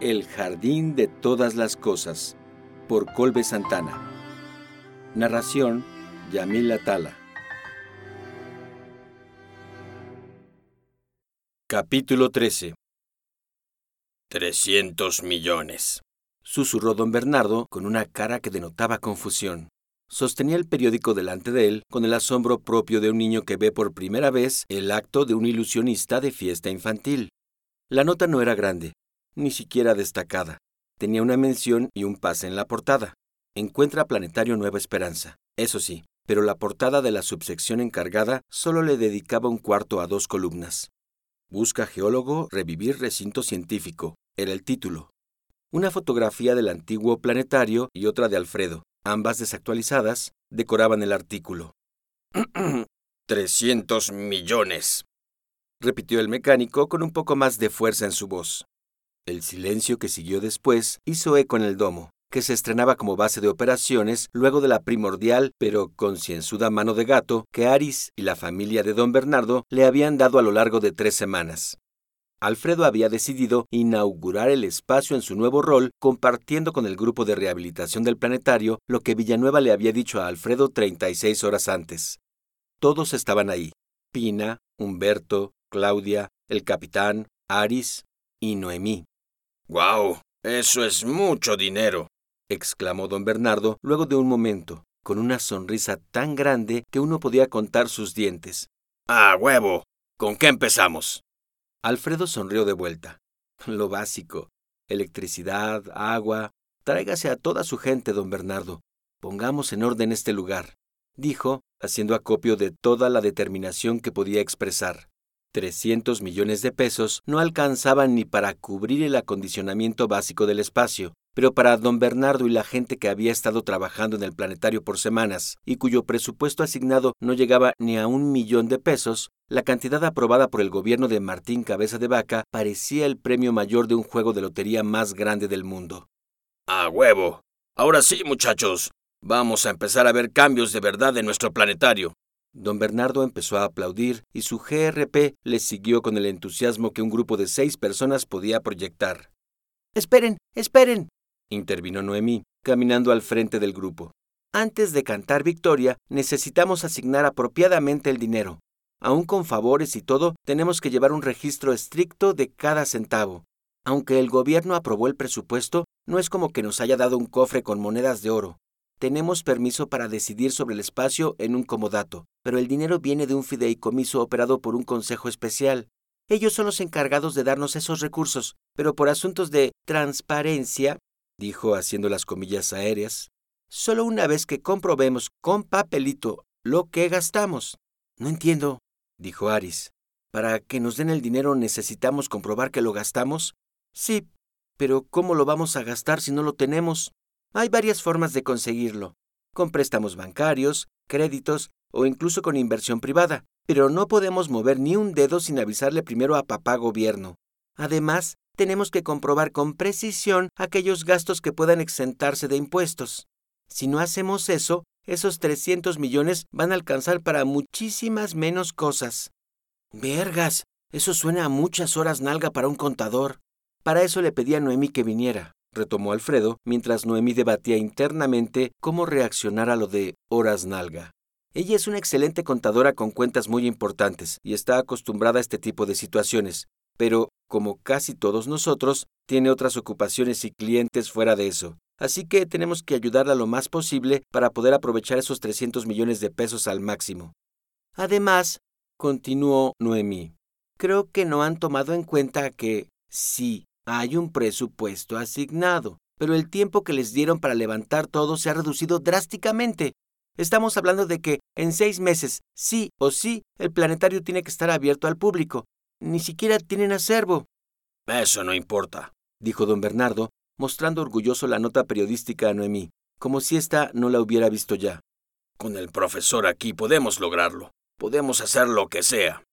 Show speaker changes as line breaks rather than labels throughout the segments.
El jardín de todas las cosas, por Colbe Santana. Narración, Yamil Atala. Capítulo 13
Trescientos millones.
Susurró don Bernardo con una cara que denotaba confusión. Sostenía el periódico delante de él con el asombro propio de un niño que ve por primera vez el acto de un ilusionista de fiesta infantil. La nota no era grande, ni siquiera destacada. Tenía una mención y un pase en la portada. Encuentra Planetario Nueva Esperanza. Eso sí, pero la portada de la subsección encargada solo le dedicaba un cuarto a dos columnas. Busca geólogo revivir recinto científico, era el título. Una fotografía del antiguo planetario y otra de Alfredo, ambas desactualizadas, decoraban el artículo.
Trescientos millones.
repitió el mecánico con un poco más de fuerza en su voz. El silencio que siguió después hizo eco en el domo, que se estrenaba como base de operaciones luego de la primordial pero concienzuda mano de gato que Aris y la familia de don Bernardo le habían dado a lo largo de tres semanas. Alfredo había decidido inaugurar el espacio en su nuevo rol, compartiendo con el grupo de rehabilitación del planetario lo que Villanueva le había dicho a Alfredo 36 horas antes. Todos estaban ahí: Pina, Humberto, Claudia, el capitán, Aris y Noemí.
¡Guau! Eso es mucho dinero.
exclamó don Bernardo luego de un momento, con una sonrisa tan grande que uno podía contar sus dientes.
¡Ah, huevo! ¿Con qué empezamos?
Alfredo sonrió de vuelta. Lo básico. Electricidad, agua. Tráigase a toda su gente, don Bernardo. Pongamos en orden este lugar, dijo, haciendo acopio de toda la determinación que podía expresar. 300 millones de pesos no alcanzaban ni para cubrir el acondicionamiento básico del espacio, pero para don Bernardo y la gente que había estado trabajando en el planetario por semanas y cuyo presupuesto asignado no llegaba ni a un millón de pesos, la cantidad aprobada por el gobierno de Martín Cabeza de Vaca parecía el premio mayor de un juego de lotería más grande del mundo.
¡A huevo! Ahora sí, muchachos. Vamos a empezar a ver cambios de verdad en nuestro planetario.
Don Bernardo empezó a aplaudir y su GRP le siguió con el entusiasmo que un grupo de seis personas podía proyectar. Esperen, esperen, intervino Noemí, caminando al frente del grupo. Antes de cantar victoria, necesitamos asignar apropiadamente el dinero. Aún con favores y todo, tenemos que llevar un registro estricto de cada centavo. Aunque el gobierno aprobó el presupuesto, no es como que nos haya dado un cofre con monedas de oro. Tenemos permiso para decidir sobre el espacio en un comodato, pero el dinero viene de un fideicomiso operado por un consejo especial. Ellos son los encargados de darnos esos recursos, pero por asuntos de transparencia, dijo haciendo las comillas aéreas, solo una vez que comprobemos con papelito lo que gastamos. No entiendo, dijo Aris. ¿Para que nos den el dinero necesitamos comprobar que lo gastamos? Sí, pero ¿cómo lo vamos a gastar si no lo tenemos? Hay varias formas de conseguirlo, con préstamos bancarios, créditos o incluso con inversión privada, pero no podemos mover ni un dedo sin avisarle primero a papá gobierno. Además, tenemos que comprobar con precisión aquellos gastos que puedan exentarse de impuestos. Si no hacemos eso, esos 300 millones van a alcanzar para muchísimas menos cosas. Vergas, eso suena a muchas horas nalga para un contador. Para eso le pedí a Noemí que viniera retomó Alfredo, mientras Noemí debatía internamente cómo reaccionar a lo de horas nalga. Ella es una excelente contadora con cuentas muy importantes y está acostumbrada a este tipo de situaciones, pero, como casi todos nosotros, tiene otras ocupaciones y clientes fuera de eso. Así que tenemos que ayudarla lo más posible para poder aprovechar esos 300 millones de pesos al máximo. Además, continuó Noemí, creo que no han tomado en cuenta que, sí, hay un presupuesto asignado, pero el tiempo que les dieron para levantar todo se ha reducido drásticamente. Estamos hablando de que en seis meses, sí o sí, el planetario tiene que estar abierto al público. Ni siquiera tienen acervo.
Eso no importa,
dijo don Bernardo, mostrando orgulloso la nota periodística a Noemí, como si ésta no la hubiera visto ya.
Con el profesor aquí podemos lograrlo. Podemos hacer lo que sea.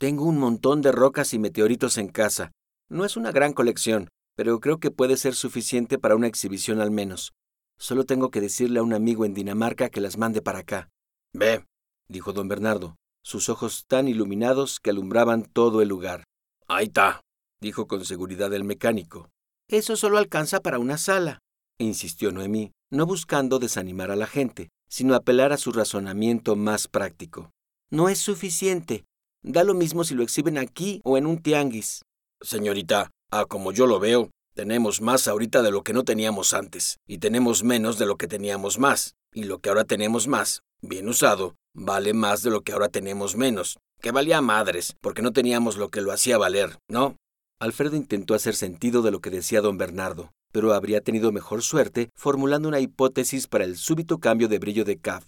Tengo un montón de rocas y meteoritos en casa, no es una gran colección, pero creo que puede ser suficiente para una exhibición al menos. Solo tengo que decirle a un amigo en Dinamarca que las mande para acá.
Ve,
dijo don Bernardo, sus ojos tan iluminados que alumbraban todo el lugar.
Ahí está,
dijo con seguridad el mecánico. Eso solo alcanza para una sala, insistió Noemí, no buscando desanimar a la gente, sino apelar a su razonamiento más práctico. No es suficiente. Da lo mismo si lo exhiben aquí o en un tianguis.
Señorita, ah, como yo lo veo, tenemos más ahorita de lo que no teníamos antes, y tenemos menos de lo que teníamos más, y lo que ahora tenemos más, bien usado, vale más de lo que ahora tenemos menos, que valía madres, porque no teníamos lo que lo hacía valer, ¿no?
Alfredo intentó hacer sentido de lo que decía don Bernardo, pero habría tenido mejor suerte formulando una hipótesis para el súbito cambio de brillo de CAF.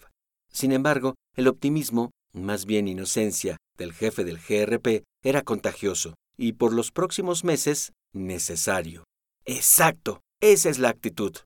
Sin embargo, el optimismo, más bien inocencia, del jefe del GRP era contagioso y por los próximos meses necesario. Exacto, esa es la actitud.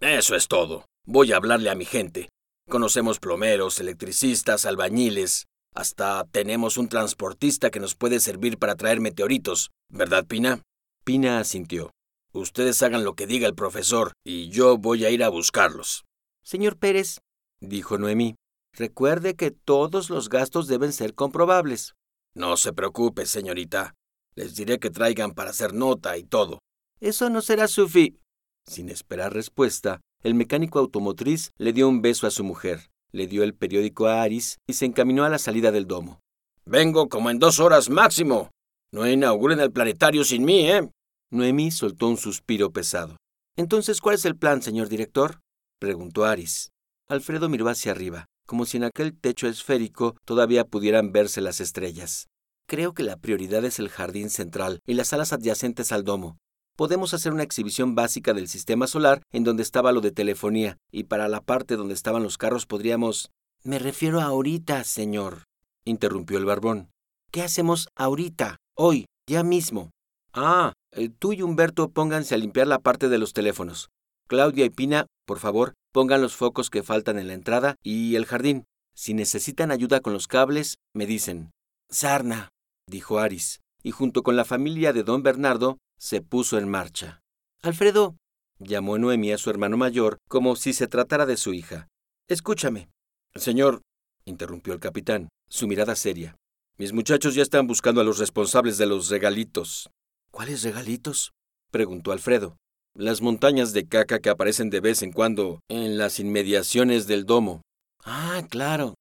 Eso es todo. Voy a hablarle a mi gente. Conocemos plomeros, electricistas, albañiles. Hasta tenemos un transportista que nos puede servir para traer meteoritos, ¿verdad, Pina?
Pina asintió.
Ustedes hagan lo que diga el profesor y yo voy a ir a buscarlos.
Señor Pérez, dijo Noemí, recuerde que todos los gastos deben ser comprobables.
No se preocupe, señorita. Les diré que traigan para hacer nota y todo.
Eso no será sufi. Sin esperar respuesta, el mecánico automotriz le dio un beso a su mujer, le dio el periódico a Aris y se encaminó a la salida del domo.
Vengo como en dos horas máximo. No inauguren el planetario sin mí, ¿eh?
Noemí soltó un suspiro pesado. Entonces, ¿cuál es el plan, señor director? preguntó Aris. Alfredo miró hacia arriba, como si en aquel techo esférico todavía pudieran verse las estrellas. Creo que la prioridad es el jardín central y las salas adyacentes al domo. Podemos hacer una exhibición básica del sistema solar en donde estaba lo de telefonía, y para la parte donde estaban los carros podríamos... Me refiero a ahorita, señor, interrumpió el barbón. ¿Qué hacemos ahorita, hoy, ya mismo? Ah, eh, tú y Humberto pónganse a limpiar la parte de los teléfonos. Claudia y Pina, por favor, pongan los focos que faltan en la entrada y el jardín. Si necesitan ayuda con los cables, me dicen. Sarna, dijo Aris, y junto con la familia de don Bernardo, se puso en marcha. Alfredo, llamó Noemi a su hermano mayor como si se tratara de su hija. Escúchame.
Señor, interrumpió el capitán, su mirada seria. Mis muchachos ya están buscando a los responsables de los regalitos.
¿Cuáles regalitos? preguntó Alfredo.
Las montañas de caca que aparecen de vez en cuando en las inmediaciones del domo.
Ah, claro.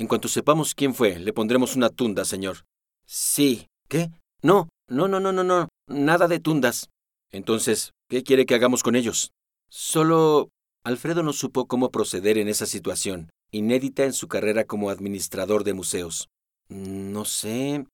En cuanto sepamos quién fue, le pondremos una tunda, señor. Sí. ¿Qué? No, no, no, no, no, no. Nada de tundas.
Entonces, ¿qué quiere que hagamos con ellos?
Solo... Alfredo no supo cómo proceder en esa situación, inédita en su carrera como administrador de museos. No sé.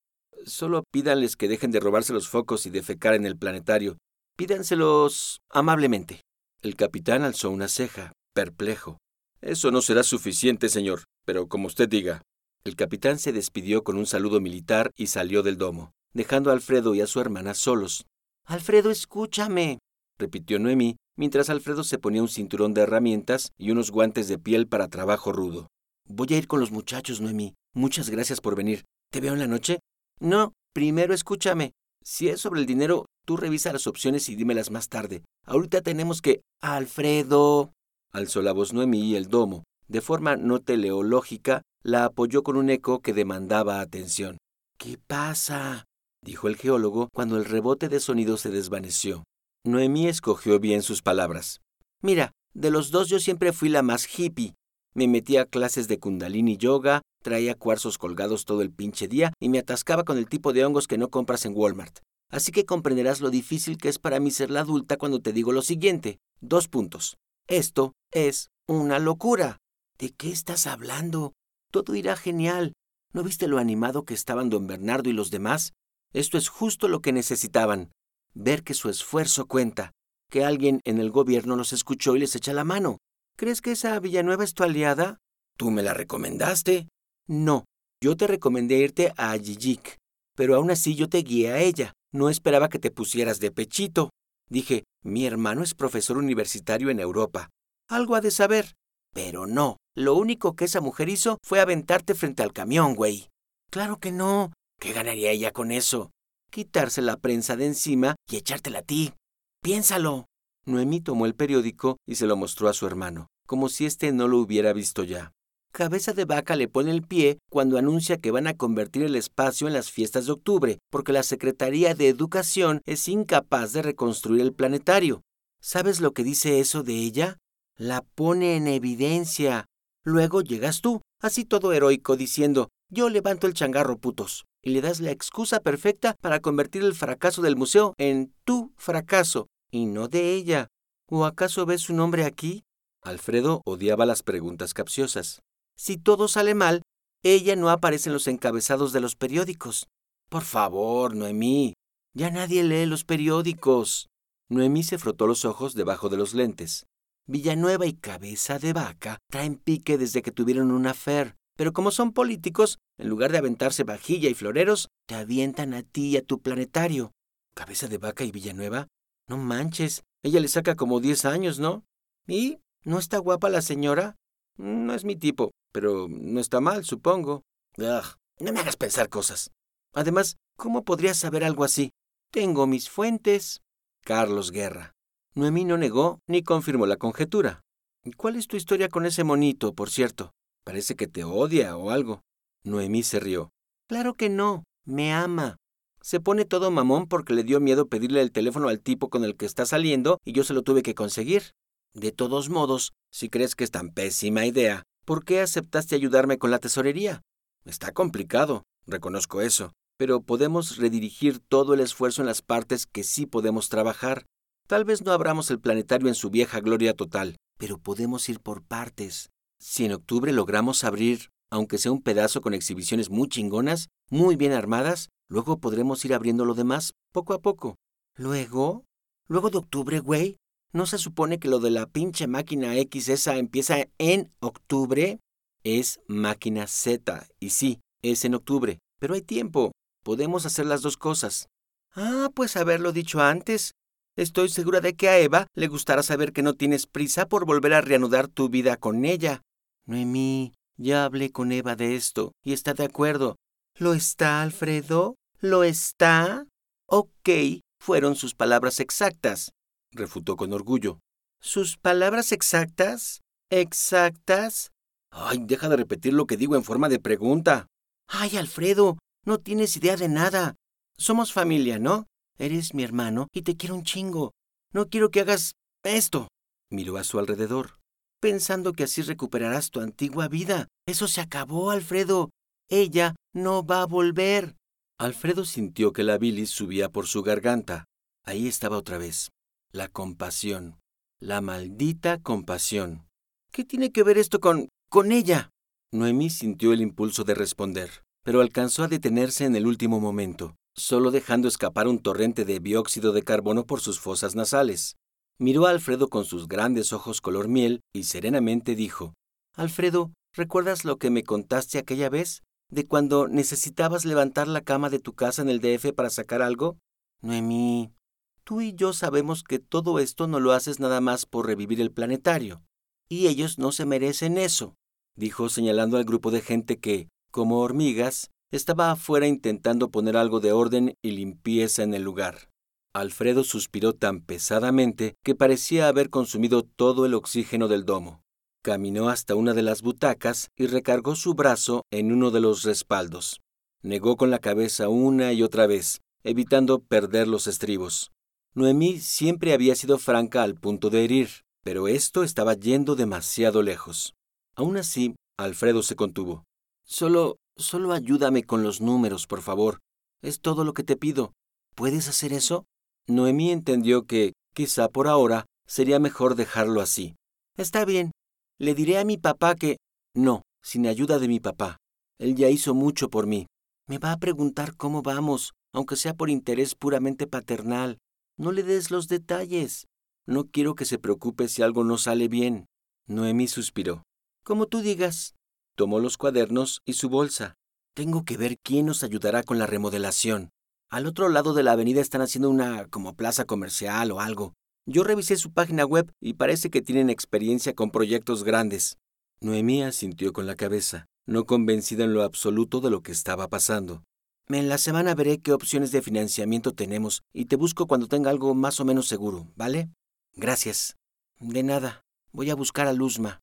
Solo pídanles que dejen de robarse los focos y defecar en el planetario. Pídanselos amablemente. El capitán alzó una ceja, perplejo.
Eso no será suficiente, señor, pero como usted diga.
El capitán se despidió con un saludo militar y salió del domo, dejando a Alfredo y a su hermana solos. Alfredo, escúchame, repitió Noemí, mientras Alfredo se ponía un cinturón de herramientas y unos guantes de piel para trabajo rudo. Voy a ir con los muchachos, Noemí. Muchas gracias por venir. ¿Te veo en la noche? No, primero escúchame. Si es sobre el dinero, tú revisa las opciones y dímelas más tarde. Ahorita tenemos que... Alfredo. Alzó la voz Noemí y el domo. De forma no teleológica, la apoyó con un eco que demandaba atención. ¿Qué pasa? dijo el geólogo cuando el rebote de sonido se desvaneció. Noemí escogió bien sus palabras. Mira, de los dos yo siempre fui la más hippie. Me metí a clases de kundalini yoga, traía cuarzos colgados todo el pinche día y me atascaba con el tipo de hongos que no compras en Walmart. Así que comprenderás lo difícil que es para mí ser la adulta cuando te digo lo siguiente. Dos puntos. Esto es una locura. ¿De qué estás hablando? Todo irá genial. ¿No viste lo animado que estaban don Bernardo y los demás? Esto es justo lo que necesitaban. Ver que su esfuerzo cuenta, que alguien en el gobierno los escuchó y les echa la mano. ¿Crees que esa Villanueva es tu aliada?
Tú me la recomendaste.
No, yo te recomendé irte a Yijik, pero aún así yo te guié a ella. No esperaba que te pusieras de pechito. Dije, mi hermano es profesor universitario en Europa. Algo ha de saber. Pero no, lo único que esa mujer hizo fue aventarte frente al camión, güey. Claro que no. ¿Qué ganaría ella con eso? Quitarse la prensa de encima y echártela a ti. Piénsalo. Noemí tomó el periódico y se lo mostró a su hermano, como si éste no lo hubiera visto ya. Cabeza de Vaca le pone el pie cuando anuncia que van a convertir el espacio en las fiestas de octubre, porque la Secretaría de Educación es incapaz de reconstruir el planetario. ¿Sabes lo que dice eso de ella? La pone en evidencia. Luego llegas tú, así todo heroico, diciendo, yo levanto el changarro, putos, y le das la excusa perfecta para convertir el fracaso del museo en tu fracaso, y no de ella. ¿O acaso ves su nombre aquí? Alfredo odiaba las preguntas capciosas. Si todo sale mal, ella no aparece en los encabezados de los periódicos. Por favor, Noemí. Ya nadie lee los periódicos. Noemí se frotó los ojos debajo de los lentes. Villanueva y Cabeza de Vaca traen pique desde que tuvieron una fer, pero como son políticos, en lugar de aventarse vajilla y floreros, te avientan a ti y a tu planetario. Cabeza de Vaca y Villanueva, no manches, ella le saca como diez años, ¿no? ¿Y? ¿No está guapa la señora? No es mi tipo pero no está mal, supongo. Ugh, no me hagas pensar cosas. Además, ¿cómo podrías saber algo así? Tengo mis fuentes. Carlos Guerra. Noemí no negó ni confirmó la conjetura. ¿Cuál es tu historia con ese monito, por cierto? Parece que te odia o algo. Noemí se rió. Claro que no, me ama. Se pone todo mamón porque le dio miedo pedirle el teléfono al tipo con el que está saliendo y yo se lo tuve que conseguir. De todos modos, si crees que es tan pésima idea, ¿Por qué aceptaste ayudarme con la tesorería? Está complicado, reconozco eso, pero podemos redirigir todo el esfuerzo en las partes que sí podemos trabajar. Tal vez no abramos el planetario en su vieja gloria total, pero podemos ir por partes. Si en octubre logramos abrir, aunque sea un pedazo con exhibiciones muy chingonas, muy bien armadas, luego podremos ir abriendo lo demás poco a poco. ¿Luego? ¿Luego de octubre, güey? ¿No se supone que lo de la pinche máquina X esa empieza en octubre? Es máquina Z, y sí, es en octubre, pero hay tiempo. Podemos hacer las dos cosas. Ah, pues haberlo dicho antes. Estoy segura de que a Eva le gustará saber que no tienes prisa por volver a reanudar tu vida con ella. Noemí, ya hablé con Eva de esto y está de acuerdo. ¿Lo está, Alfredo? ¿Lo está? Ok, fueron sus palabras exactas refutó con orgullo. ¿Sus palabras exactas? ¿Exactas? Ay, deja de repetir lo que digo en forma de pregunta. Ay, Alfredo, no tienes idea de nada. Somos familia, ¿no? Eres mi hermano y te quiero un chingo. No quiero que hagas esto. Miró a su alrededor, pensando que así recuperarás tu antigua vida. Eso se acabó, Alfredo. Ella no va a volver. Alfredo sintió que la bilis subía por su garganta. Ahí estaba otra vez. La compasión. La maldita compasión. ¿Qué tiene que ver esto con... con ella? Noemí sintió el impulso de responder, pero alcanzó a detenerse en el último momento, solo dejando escapar un torrente de dióxido de carbono por sus fosas nasales. Miró a Alfredo con sus grandes ojos color miel y serenamente dijo, Alfredo, ¿recuerdas lo que me contaste aquella vez? ¿De cuando necesitabas levantar la cama de tu casa en el DF para sacar algo? Noemí, Tú y yo sabemos que todo esto no lo haces nada más por revivir el planetario. Y ellos no se merecen eso, dijo señalando al grupo de gente que, como hormigas, estaba afuera intentando poner algo de orden y limpieza en el lugar. Alfredo suspiró tan pesadamente que parecía haber consumido todo el oxígeno del domo. Caminó hasta una de las butacas y recargó su brazo en uno de los respaldos. Negó con la cabeza una y otra vez, evitando perder los estribos. Noemí siempre había sido franca al punto de herir, pero esto estaba yendo demasiado lejos. Aún así, Alfredo se contuvo. Solo, solo ayúdame con los números, por favor. Es todo lo que te pido. ¿Puedes hacer eso? Noemí entendió que, quizá por ahora, sería mejor dejarlo así. Está bien. Le diré a mi papá que... No, sin ayuda de mi papá. Él ya hizo mucho por mí. Me va a preguntar cómo vamos, aunque sea por interés puramente paternal. No le des los detalles. No quiero que se preocupe si algo no sale bien. Noemí suspiró. Como tú digas. Tomó los cuadernos y su bolsa. Tengo que ver quién nos ayudará con la remodelación. Al otro lado de la avenida están haciendo una como plaza comercial o algo. Yo revisé su página web y parece que tienen experiencia con proyectos grandes. Noemí asintió con la cabeza, no convencida en lo absoluto de lo que estaba pasando. En la semana veré qué opciones de financiamiento tenemos y te busco cuando tenga algo más o menos seguro, ¿vale? Gracias. De nada. Voy a buscar a Luzma.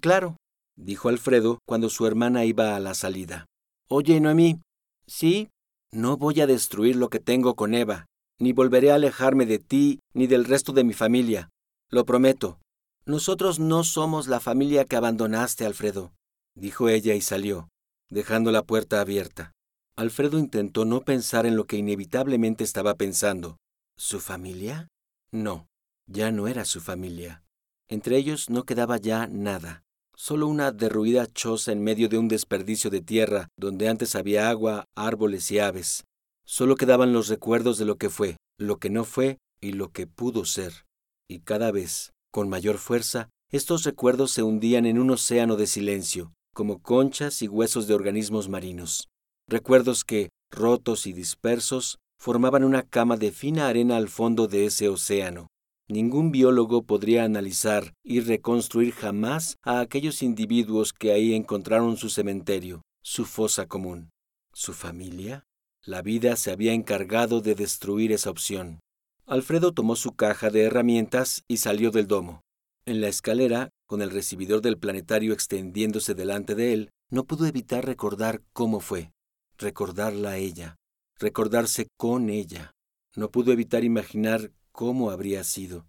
Claro. Dijo Alfredo cuando su hermana iba a la salida. Oye, Noemí. Sí, no voy a destruir lo que tengo con Eva, ni volveré a alejarme de ti ni del resto de mi familia. Lo prometo. Nosotros no somos la familia que abandonaste, Alfredo, dijo ella y salió, dejando la puerta abierta. Alfredo intentó no pensar en lo que inevitablemente estaba pensando. ¿Su familia? No, ya no era su familia. Entre ellos no quedaba ya nada, solo una derruida choza en medio de un desperdicio de tierra donde antes había agua, árboles y aves. Solo quedaban los recuerdos de lo que fue, lo que no fue y lo que pudo ser. Y cada vez, con mayor fuerza, estos recuerdos se hundían en un océano de silencio, como conchas y huesos de organismos marinos. Recuerdos que, rotos y dispersos, formaban una cama de fina arena al fondo de ese océano. Ningún biólogo podría analizar y reconstruir jamás a aquellos individuos que ahí encontraron su cementerio, su fosa común. ¿Su familia? La vida se había encargado de destruir esa opción. Alfredo tomó su caja de herramientas y salió del domo. En la escalera, con el recibidor del planetario extendiéndose delante de él, no pudo evitar recordar cómo fue, recordarla a ella, recordarse con ella. No pudo evitar imaginar cómo habría sido.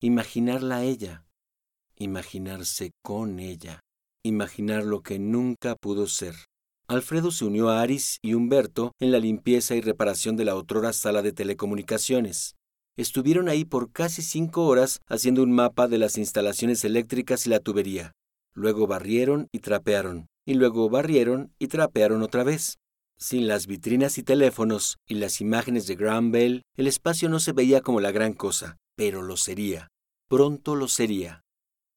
Imaginarla a ella, imaginarse con ella, imaginar lo que nunca pudo ser. Alfredo se unió a Aris y Humberto en la limpieza y reparación de la otrora sala de telecomunicaciones. Estuvieron ahí por casi cinco horas haciendo un mapa de las instalaciones eléctricas y la tubería. Luego barrieron y trapearon, y luego barrieron y trapearon otra vez. Sin las vitrinas y teléfonos y las imágenes de Graham Bell, el espacio no se veía como la gran cosa, pero lo sería. Pronto lo sería.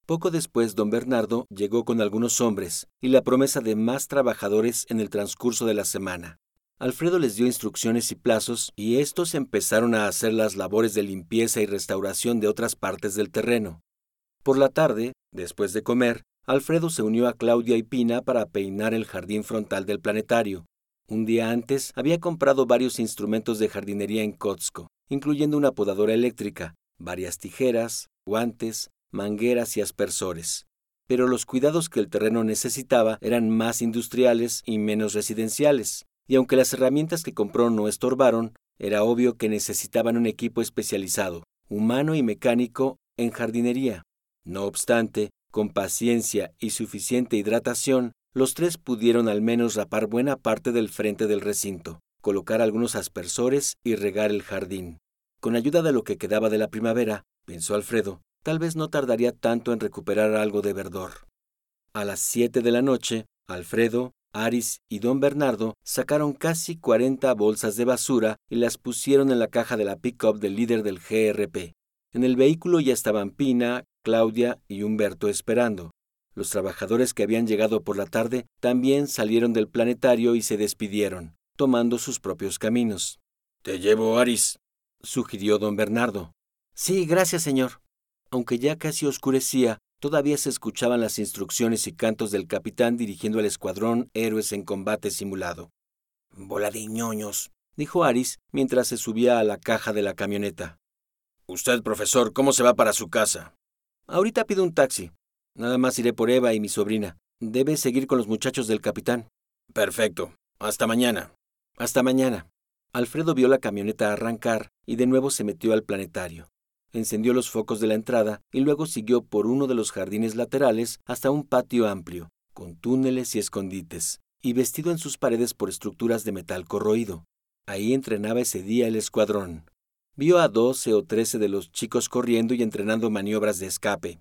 Poco después, don Bernardo llegó con algunos hombres y la promesa de más trabajadores en el transcurso de la semana. Alfredo les dio instrucciones y plazos y estos empezaron a hacer las labores de limpieza y restauración de otras partes del terreno. Por la tarde, después de comer, Alfredo se unió a Claudia y Pina para peinar el jardín frontal del planetario. Un día antes había comprado varios instrumentos de jardinería en Kotsko, incluyendo una podadora eléctrica, varias tijeras, guantes, mangueras y aspersores. Pero los cuidados que el terreno necesitaba eran más industriales y menos residenciales, y aunque las herramientas que compró no estorbaron, era obvio que necesitaban un equipo especializado, humano y mecánico, en jardinería. No obstante, con paciencia y suficiente hidratación, los tres pudieron al menos rapar buena parte del frente del recinto, colocar algunos aspersores y regar el jardín. Con ayuda de lo que quedaba de la primavera, pensó Alfredo, tal vez no tardaría tanto en recuperar algo de verdor. A las siete de la noche, Alfredo, Aris y don Bernardo sacaron casi cuarenta bolsas de basura y las pusieron en la caja de la pick-up del líder del GRP. En el vehículo ya estaban Pina, Claudia y Humberto esperando. Los trabajadores que habían llegado por la tarde también salieron del planetario y se despidieron, tomando sus propios caminos.
Te llevo, Aris,
sugirió don Bernardo. Sí, gracias, señor. Aunque ya casi oscurecía, todavía se escuchaban las instrucciones y cantos del capitán dirigiendo al escuadrón héroes en combate simulado.
Bola de ñoños,
dijo Aris mientras se subía a la caja de la camioneta.
Usted, profesor, ¿cómo se va para su casa?
Ahorita pido un taxi. Nada más iré por Eva y mi sobrina. Debe seguir con los muchachos del capitán.
Perfecto. Hasta mañana.
Hasta mañana. Alfredo vio la camioneta arrancar y de nuevo se metió al planetario encendió los focos de la entrada y luego siguió por uno de los jardines laterales hasta un patio amplio, con túneles y escondites, y vestido en sus paredes por estructuras de metal corroído. Ahí entrenaba ese día el escuadrón. Vio a doce o trece de los chicos corriendo y entrenando maniobras de escape.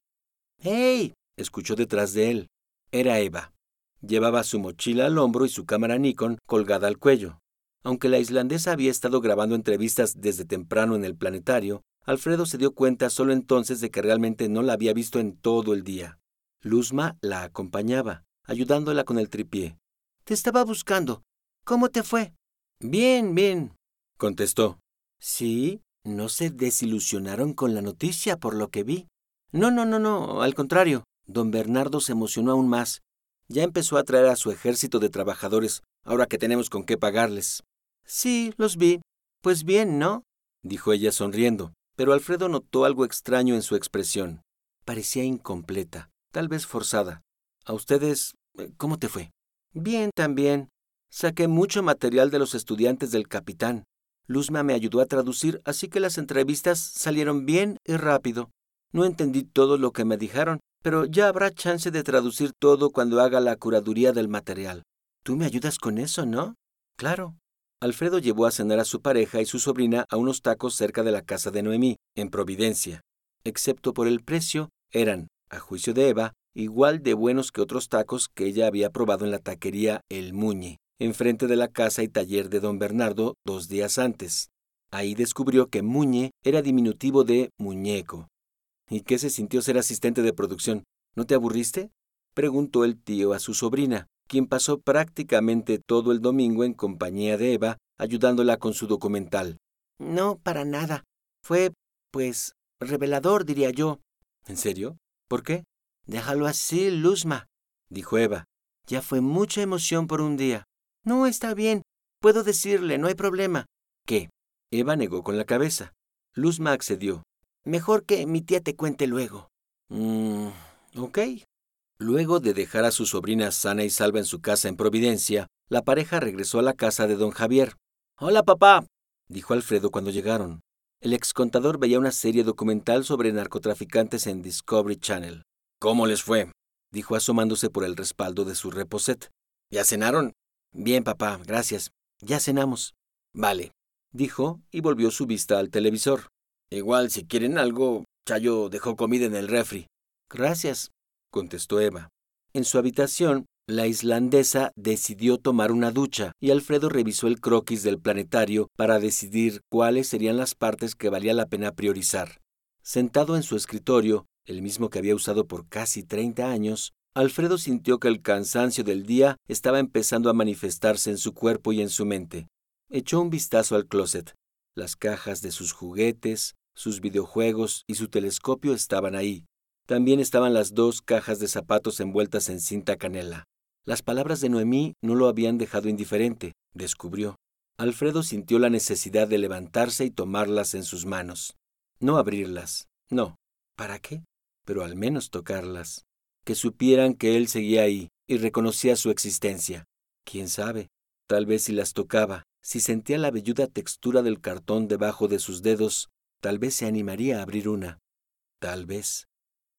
¡Hey! Escuchó detrás de él. Era Eva. Llevaba su mochila al hombro y su cámara Nikon colgada al cuello. Aunque la islandesa había estado grabando entrevistas desde temprano en el planetario, Alfredo se dio cuenta solo entonces de que realmente no la había visto en todo el día. Luzma la acompañaba, ayudándola con el tripié. Te estaba buscando. ¿Cómo te fue? Bien, bien, contestó. Sí, no se desilusionaron con la noticia por lo que vi. No, no, no, no, al contrario. Don Bernardo se emocionó aún más. Ya empezó a traer a su ejército de trabajadores, ahora que tenemos con qué pagarles. Sí, los vi. Pues bien, ¿no? dijo ella sonriendo pero Alfredo notó algo extraño en su expresión. Parecía incompleta, tal vez forzada. ¿A ustedes eh, cómo te fue? Bien, también. Saqué mucho material de los estudiantes del capitán. Luzma me ayudó a traducir, así que las entrevistas salieron bien y rápido. No entendí todo lo que me dijeron, pero ya habrá chance de traducir todo cuando haga la curaduría del material. Tú me ayudas con eso, ¿no? Claro. Alfredo llevó a cenar a su pareja y su sobrina a unos tacos cerca de la casa de Noemí, en Providencia. Excepto por el precio, eran, a juicio de Eva, igual de buenos que otros tacos que ella había probado en la taquería El Muñe, enfrente de la casa y taller de don Bernardo dos días antes. Ahí descubrió que Muñe era diminutivo de muñeco. ¿Y qué se sintió ser asistente de producción? ¿No te aburriste? preguntó el tío a su sobrina, quien pasó prácticamente todo el domingo en compañía de Eva, ayudándola con su documental. No, para nada. Fue, pues, revelador, diría yo. ¿En serio? ¿Por qué? Déjalo así, Luzma, dijo Eva. Ya fue mucha emoción por un día. No, está bien. Puedo decirle, no hay problema. ¿Qué? Eva negó con la cabeza. Luzma accedió. Mejor que mi tía te cuente luego. Mmm, ok. Luego de dejar a su sobrina sana y salva en su casa en Providencia, la pareja regresó a la casa de don Javier. Hola, papá, dijo Alfredo cuando llegaron. El excontador veía una serie documental sobre narcotraficantes en Discovery Channel. ¿Cómo les fue? dijo asomándose por el respaldo de su reposet. ¿Ya cenaron? Bien, papá, gracias. Ya cenamos. Vale, dijo y volvió su vista al televisor. Igual, si quieren algo, Chayo dejó comida en el refri. Gracias, contestó Eva. En su habitación, la islandesa decidió tomar una ducha y Alfredo revisó el croquis del planetario para decidir cuáles serían las partes que valía la pena priorizar. Sentado en su escritorio, el mismo que había usado por casi 30 años, Alfredo sintió que el cansancio del día estaba empezando a manifestarse en su cuerpo y en su mente. Echó un vistazo al closet. Las cajas de sus juguetes, sus videojuegos y su telescopio estaban ahí. También estaban las dos cajas de zapatos envueltas en cinta canela. Las palabras de Noemí no lo habían dejado indiferente, descubrió. Alfredo sintió la necesidad de levantarse y tomarlas en sus manos. No abrirlas. No. ¿Para qué? pero al menos tocarlas, que supieran que él seguía ahí y reconocía su existencia. ¿Quién sabe? Tal vez si las tocaba, si sentía la velluda textura del cartón debajo de sus dedos, tal vez se animaría a abrir una. Tal vez.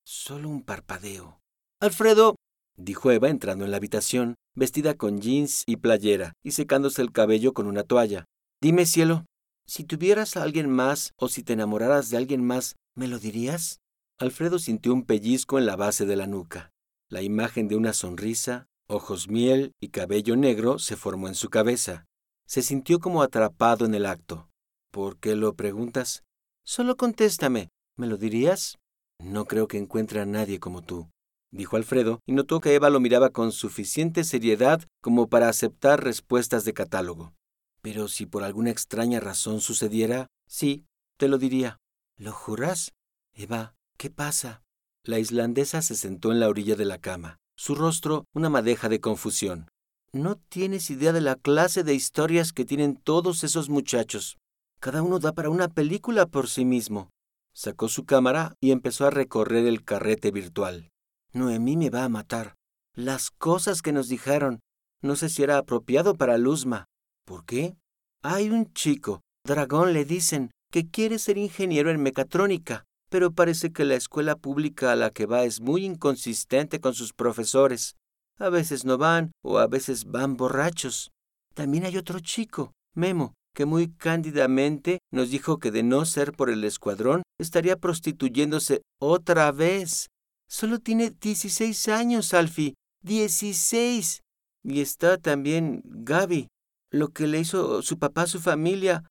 Solo un parpadeo. Alfredo, dijo Eva entrando en la habitación, vestida con jeans y playera y secándose el cabello con una toalla. Dime, cielo, si tuvieras a alguien más o si te enamoraras de alguien más, ¿me lo dirías? Alfredo sintió un pellizco en la base de la nuca. La imagen de una sonrisa, ojos miel y cabello negro se formó en su cabeza. Se sintió como atrapado en el acto. ¿Por qué lo preguntas? Solo contéstame. ¿Me lo dirías? No creo que encuentre a nadie como tú, dijo Alfredo, y notó que Eva lo miraba con suficiente seriedad como para aceptar respuestas de catálogo. Pero si por alguna extraña razón sucediera, sí, te lo diría. ¿Lo juras? Eva, ¿Qué pasa? La islandesa se sentó en la orilla de la cama, su rostro una madeja de confusión. No tienes idea de la clase de historias que tienen todos esos muchachos. Cada uno da para una película por sí mismo. Sacó su cámara y empezó a recorrer el carrete virtual. Noemí me va a matar. Las cosas que nos dijeron. No sé si era apropiado para Luzma. ¿Por qué? Hay un chico, Dragón le dicen, que quiere ser ingeniero en mecatrónica pero parece que la escuela pública a la que va es muy inconsistente con sus profesores. A veces no van o a veces van borrachos. También hay otro chico, Memo, que muy cándidamente nos dijo que de no ser por el escuadrón estaría prostituyéndose otra vez. Solo tiene dieciséis años, Alfie. Dieciséis. Y está también Gaby. Lo que le hizo su papá a su familia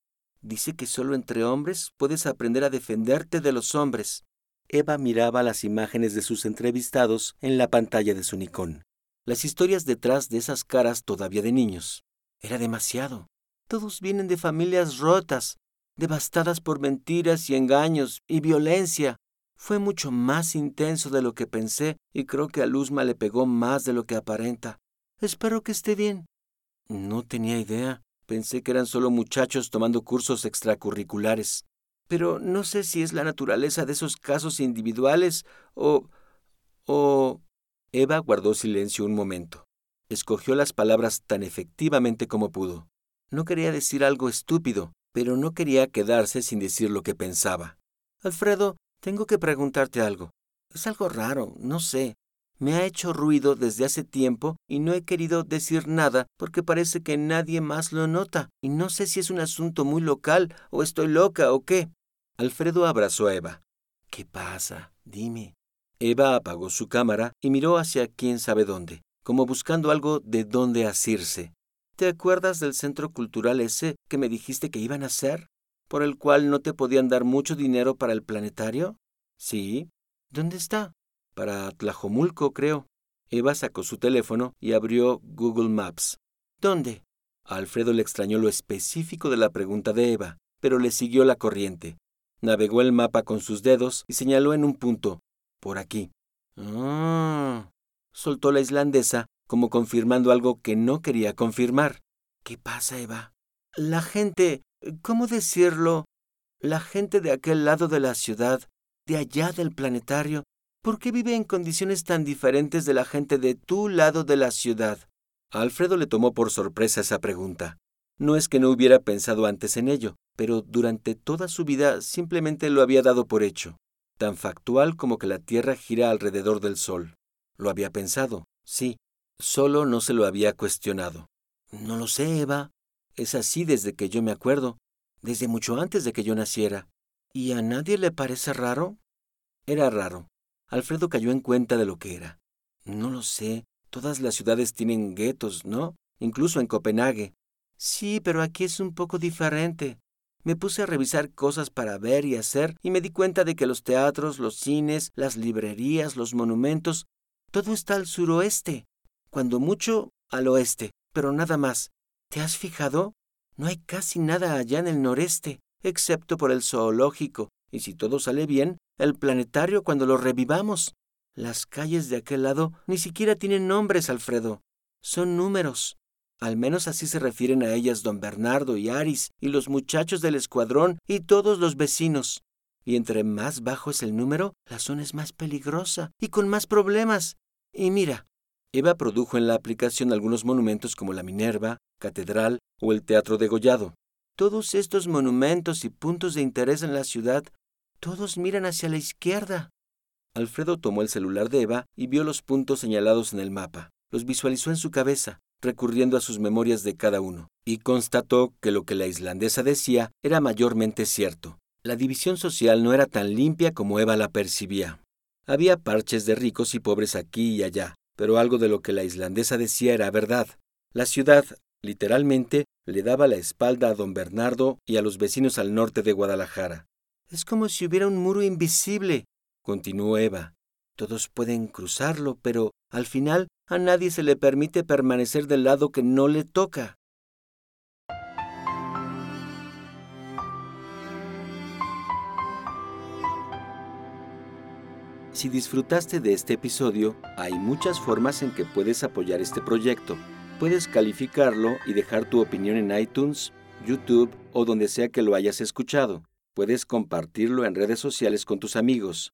Dice que solo entre hombres puedes aprender a defenderte de los hombres. Eva miraba las imágenes de sus entrevistados en la pantalla de su Nikon. Las historias detrás de esas caras todavía de niños. Era demasiado. Todos vienen de familias rotas, devastadas por mentiras y engaños y violencia. Fue mucho más intenso de lo que pensé y creo que a Luzma le pegó más de lo que aparenta. Espero que esté bien. No tenía idea. Pensé que eran solo muchachos tomando cursos extracurriculares. Pero no sé si es la naturaleza de esos casos individuales o... o... Eva guardó silencio un momento. Escogió las palabras tan efectivamente como pudo. No quería decir algo estúpido, pero no quería quedarse sin decir lo que pensaba. Alfredo, tengo que preguntarte algo. Es algo raro, no sé. Me ha hecho ruido desde hace tiempo y no he querido decir nada porque parece que nadie más lo nota, y no sé si es un asunto muy local o estoy loca o qué. Alfredo abrazó a Eva. ¿Qué pasa? Dime. Eva apagó su cámara y miró hacia quién sabe dónde, como buscando algo de dónde asirse. ¿Te acuerdas del centro cultural ese que me dijiste que iban a hacer? ¿Por el cual no te podían dar mucho dinero para el planetario? Sí. ¿Dónde está? Para Tlajomulco, creo. Eva sacó su teléfono y abrió Google Maps. ¿Dónde? A Alfredo le extrañó lo específico de la pregunta de Eva, pero le siguió la corriente. Navegó el mapa con sus dedos y señaló en un punto. Por aquí. Ah. Soltó la islandesa como confirmando algo que no quería confirmar. ¿Qué pasa, Eva? La gente, ¿cómo decirlo? La gente de aquel lado de la ciudad, de allá del planetario, ¿por qué vive en condiciones tan diferentes de la gente de tu lado de la ciudad? Alfredo le tomó por sorpresa esa pregunta. No es que no hubiera pensado antes en ello, pero durante toda su vida simplemente lo había dado por hecho, tan factual como que la Tierra gira alrededor del Sol. Lo había pensado, sí, solo no se lo había cuestionado. No lo sé, Eva. Es así desde que yo me acuerdo, desde mucho antes de que yo naciera. ¿Y a nadie le parece raro? Era raro. Alfredo cayó en cuenta de lo que era. No lo sé. Todas las ciudades tienen guetos, ¿no? Incluso en Copenhague. Sí, pero aquí es un poco diferente. Me puse a revisar cosas para ver y hacer y me di cuenta de que los teatros, los cines, las librerías, los monumentos, todo está al suroeste, cuando mucho al oeste, pero nada más. ¿Te has fijado? No hay casi nada allá en el noreste, excepto por el zoológico, y si todo sale bien, el planetario cuando lo revivamos. Las calles de aquel lado ni siquiera tienen nombres, Alfredo. Son números. Al menos así se refieren a ellas don Bernardo y Aris y los muchachos del escuadrón y todos los vecinos. Y entre más bajo es el número, la zona es más peligrosa y con más problemas. Y mira, Eva produjo en la aplicación algunos monumentos como la Minerva, Catedral o el Teatro de Gollado. Todos estos monumentos y puntos de interés en la ciudad, todos miran hacia la izquierda. Alfredo tomó el celular de Eva y vio los puntos señalados en el mapa. Los visualizó en su cabeza recurriendo a sus memorias de cada uno, y constató que lo que la islandesa decía era mayormente cierto. La división social no era tan limpia como Eva la percibía. Había parches de ricos y pobres aquí y allá, pero algo de lo que la islandesa decía era verdad. La ciudad, literalmente, le daba la espalda a don Bernardo y a los vecinos al norte de Guadalajara. Es como si hubiera un muro invisible, continuó Eva. Todos pueden cruzarlo, pero al final a nadie se le permite permanecer del lado que no le toca. Si disfrutaste de este episodio, hay muchas formas en que puedes apoyar este proyecto. Puedes calificarlo y dejar tu opinión en iTunes, YouTube o donde sea que lo hayas escuchado. Puedes compartirlo en redes sociales con tus amigos.